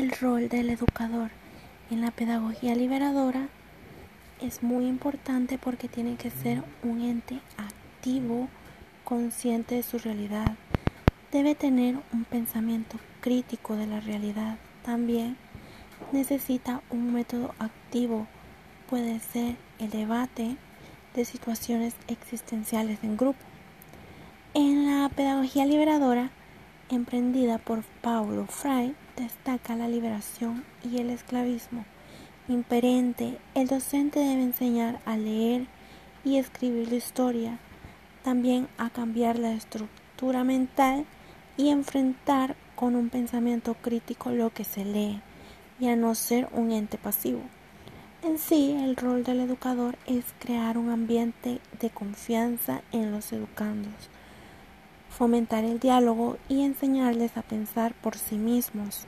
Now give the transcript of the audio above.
El rol del educador en la pedagogía liberadora es muy importante porque tiene que ser un ente activo, consciente de su realidad. Debe tener un pensamiento crítico de la realidad. También necesita un método activo. Puede ser el debate de situaciones existenciales en grupo. En la pedagogía liberadora, emprendida por Paulo Freire, destaca la liberación y el esclavismo imperente. El docente debe enseñar a leer y escribir la historia, también a cambiar la estructura mental y enfrentar con un pensamiento crítico lo que se lee y a no ser un ente pasivo. En sí, el rol del educador es crear un ambiente de confianza en los educandos, fomentar el diálogo y enseñarles a pensar por sí mismos.